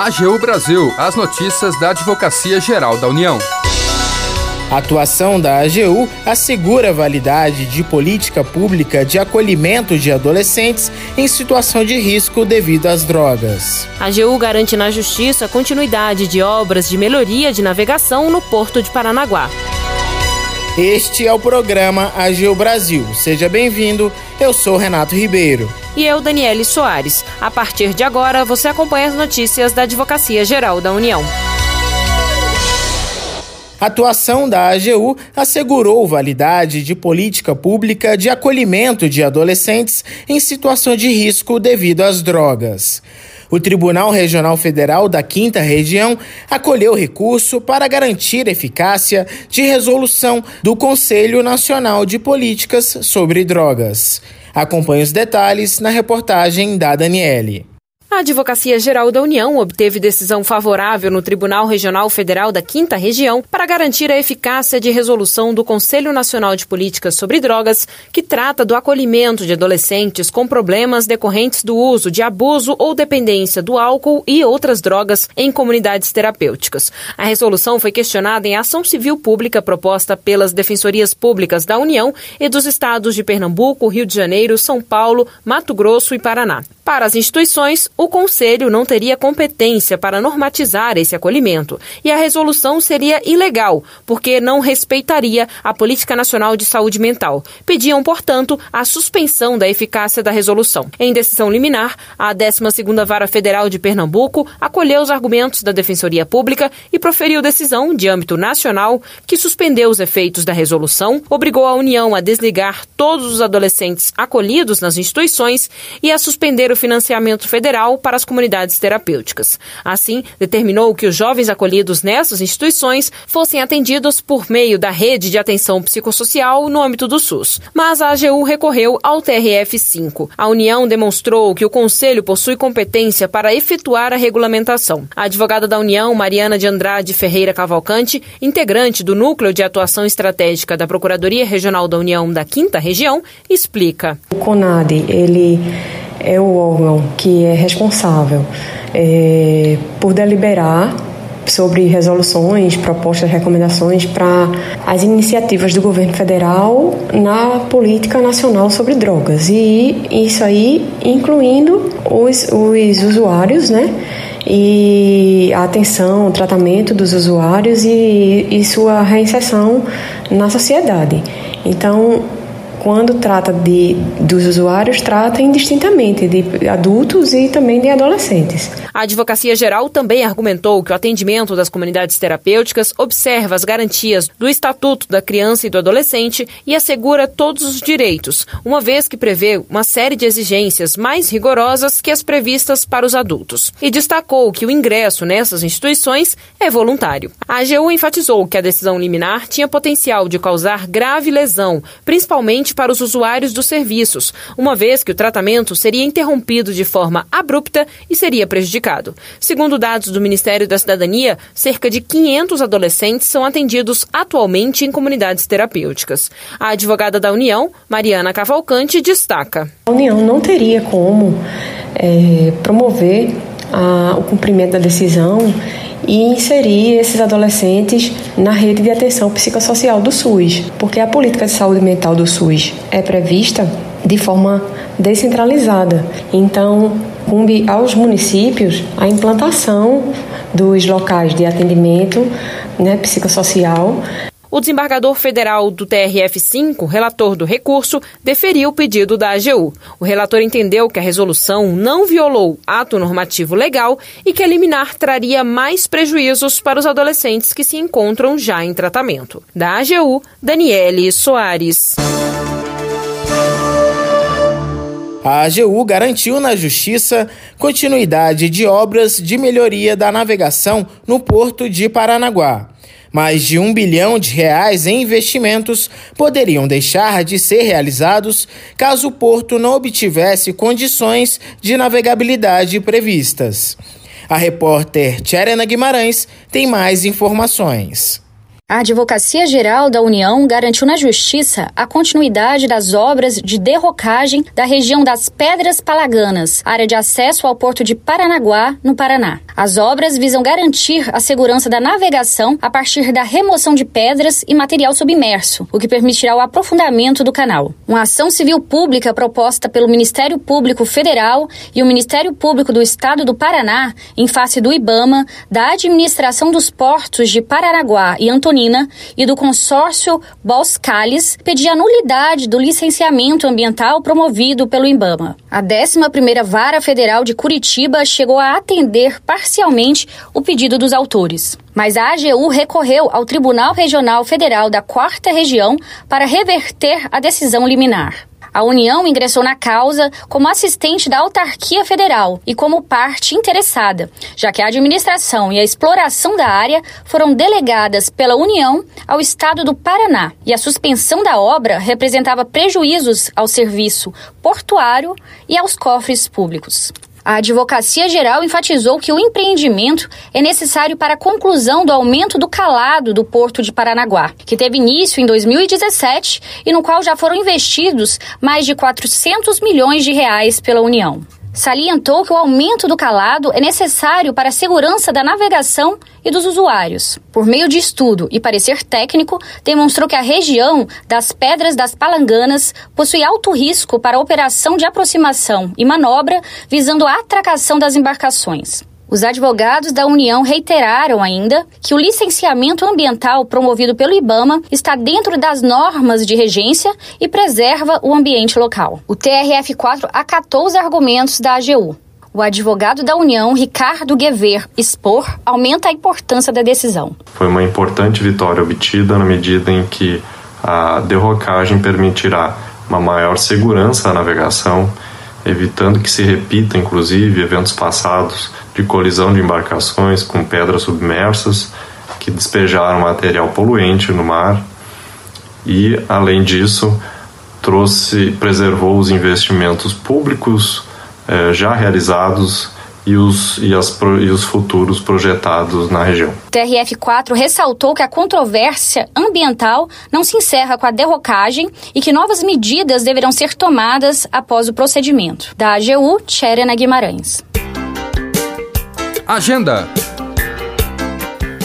AGU Brasil, as notícias da Advocacia Geral da União. A atuação da AGU assegura a validade de política pública de acolhimento de adolescentes em situação de risco devido às drogas. A AGU garante na Justiça a continuidade de obras de melhoria de navegação no Porto de Paranaguá. Este é o programa AGU Brasil. Seja bem-vindo. Eu sou Renato Ribeiro. E eu, Daniele Soares. A partir de agora, você acompanha as notícias da Advocacia Geral da União. A atuação da AGU assegurou validade de política pública de acolhimento de adolescentes em situação de risco devido às drogas. O Tribunal Regional Federal da Quinta Região acolheu recurso para garantir eficácia de resolução do Conselho Nacional de Políticas sobre Drogas. Acompanhe os detalhes na reportagem da Daniele. A Advocacia Geral da União obteve decisão favorável no Tribunal Regional Federal da Quinta Região para garantir a eficácia de resolução do Conselho Nacional de Políticas sobre Drogas, que trata do acolhimento de adolescentes com problemas decorrentes do uso de abuso ou dependência do álcool e outras drogas em comunidades terapêuticas. A resolução foi questionada em ação civil pública proposta pelas Defensorias Públicas da União e dos estados de Pernambuco, Rio de Janeiro, São Paulo, Mato Grosso e Paraná. Para as instituições, o Conselho não teria competência para normatizar esse acolhimento e a resolução seria ilegal, porque não respeitaria a Política Nacional de Saúde Mental. Pediam, portanto, a suspensão da eficácia da resolução. Em decisão liminar, a 12ª Vara Federal de Pernambuco acolheu os argumentos da Defensoria Pública e proferiu decisão de âmbito nacional que suspendeu os efeitos da resolução, obrigou a União a desligar todos os adolescentes acolhidos nas instituições e a suspender o financiamento federal para as comunidades terapêuticas. Assim, determinou que os jovens acolhidos nessas instituições fossem atendidos por meio da rede de atenção psicossocial no âmbito do SUS. Mas a AGU recorreu ao TRF-5. A União demonstrou que o Conselho possui competência para efetuar a regulamentação. A advogada da União, Mariana de Andrade Ferreira Cavalcante, integrante do Núcleo de Atuação Estratégica da Procuradoria Regional da União da Quinta Região, explica. O CONAD, ele é o órgão que é responsável é, por deliberar sobre resoluções, propostas, recomendações para as iniciativas do governo federal na política nacional sobre drogas. E isso aí incluindo os, os usuários, né? E a atenção, o tratamento dos usuários e, e sua reinserção na sociedade. Então, quando trata de, dos usuários, trata indistintamente de adultos e também de adolescentes. A Advocacia Geral também argumentou que o atendimento das comunidades terapêuticas observa as garantias do Estatuto da Criança e do Adolescente e assegura todos os direitos, uma vez que prevê uma série de exigências mais rigorosas que as previstas para os adultos. E destacou que o ingresso nessas instituições é voluntário. A AGU enfatizou que a decisão liminar tinha potencial de causar grave lesão, principalmente para os usuários dos serviços, uma vez que o tratamento seria interrompido de forma abrupta e seria prejudicado. Segundo dados do Ministério da Cidadania, cerca de 500 adolescentes são atendidos atualmente em comunidades terapêuticas. A advogada da União, Mariana Cavalcante, destaca: A União não teria como é, promover a, o cumprimento da decisão e inserir esses adolescentes na rede de atenção psicossocial do SUS, porque a política de saúde mental do SUS é prevista de forma descentralizada. Então, cumbe aos municípios a implantação dos locais de atendimento né, psicossocial o desembargador federal do TRF-5, relator do recurso, deferiu o pedido da AGU. O relator entendeu que a resolução não violou ato normativo legal e que eliminar traria mais prejuízos para os adolescentes que se encontram já em tratamento. Da AGU, Daniele Soares. A AGU garantiu na Justiça continuidade de obras de melhoria da navegação no porto de Paranaguá. Mais de um bilhão de reais em investimentos poderiam deixar de ser realizados caso o porto não obtivesse condições de navegabilidade previstas. A repórter Tcherena Guimarães tem mais informações. A Advocacia Geral da União garantiu na Justiça a continuidade das obras de derrocagem da região das Pedras Palaganas, área de acesso ao porto de Paranaguá, no Paraná. As obras visam garantir a segurança da navegação a partir da remoção de pedras e material submerso, o que permitirá o aprofundamento do canal. Uma ação civil pública proposta pelo Ministério Público Federal e o Ministério Público do Estado do Paraná, em face do IBAMA, da Administração dos Portos de Paranaguá e E do consórcio Boscalis pedia a nulidade do licenciamento ambiental promovido pelo IBAMA. A 11ª Vara Federal de Curitiba chegou a atender parcialmente o pedido dos autores. Mas a AGU recorreu ao Tribunal Regional Federal da Quarta Região para reverter a decisão liminar. A União ingressou na causa como assistente da autarquia federal e como parte interessada, já que a administração e a exploração da área foram delegadas pela União ao Estado do Paraná e a suspensão da obra representava prejuízos ao serviço portuário e aos cofres públicos. A Advocacia Geral enfatizou que o empreendimento é necessário para a conclusão do aumento do calado do Porto de Paranaguá, que teve início em 2017 e no qual já foram investidos mais de 400 milhões de reais pela União salientou que o aumento do calado é necessário para a segurança da navegação e dos usuários. Por meio de estudo e parecer técnico, demonstrou que a região das Pedras das Palanganas possui alto risco para a operação de aproximação e manobra visando a atracação das embarcações. Os advogados da União reiteraram ainda que o licenciamento ambiental promovido pelo IBAMA está dentro das normas de regência e preserva o ambiente local. O TRF4 acatou os argumentos da AGU. O advogado da União, Ricardo Guever, expor, aumenta a importância da decisão. Foi uma importante vitória obtida na medida em que a derrocagem permitirá uma maior segurança da navegação, evitando que se repita, inclusive, eventos passados de colisão de embarcações com pedras submersas que despejaram material poluente no mar e, além disso, trouxe, preservou os investimentos públicos eh, já realizados e os, e, as, e os futuros projetados na região. O TRF4 ressaltou que a controvérsia ambiental não se encerra com a derrocagem e que novas medidas deverão ser tomadas após o procedimento. Da AGU, Tcherena Guimarães. Agenda.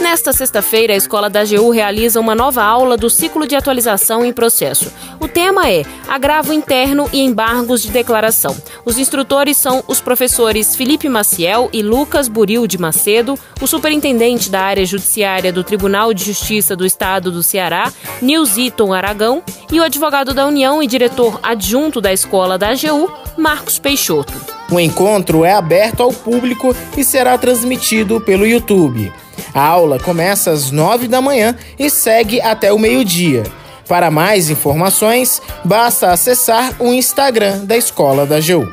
Nesta sexta-feira, a Escola da AGU realiza uma nova aula do ciclo de atualização em processo. O tema é Agravo Interno e Embargos de Declaração. Os instrutores são os professores Felipe Maciel e Lucas Buril de Macedo, o superintendente da área judiciária do Tribunal de Justiça do Estado do Ceará, Nilziton Aragão, e o advogado da União e diretor adjunto da Escola da AGU, Marcos Peixoto. O encontro é aberto ao público e será transmitido pelo YouTube. A aula começa às nove da manhã e segue até o meio-dia. Para mais informações, basta acessar o Instagram da Escola da GEU.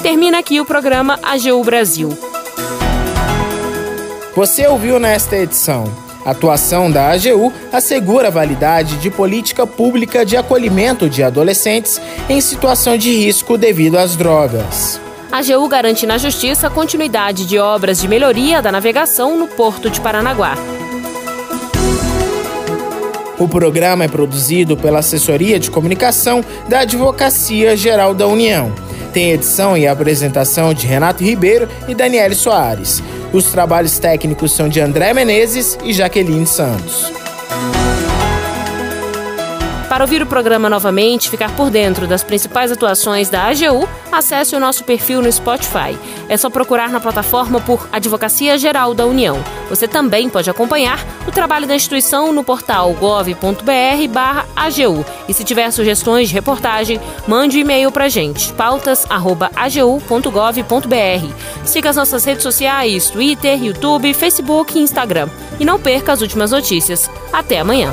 Termina aqui o programa AGU Brasil. Você ouviu nesta edição. A atuação da AGU assegura a validade de política pública de acolhimento de adolescentes em situação de risco devido às drogas. A AGU garante na Justiça a continuidade de obras de melhoria da navegação no Porto de Paranaguá. O programa é produzido pela Assessoria de Comunicação da Advocacia Geral da União. Tem edição e apresentação de Renato Ribeiro e Daniele Soares. Os trabalhos técnicos são de André Menezes e Jaqueline Santos. Para ouvir o programa novamente, ficar por dentro das principais atuações da AGU, acesse o nosso perfil no Spotify. É só procurar na plataforma por Advocacia Geral da União. Você também pode acompanhar o trabalho da instituição no portal gov.br/agu. E se tiver sugestões de reportagem, mande um e-mail para gente, pautas@agu.gov.br. Siga as nossas redes sociais, Twitter, YouTube, Facebook e Instagram. E não perca as últimas notícias. Até amanhã.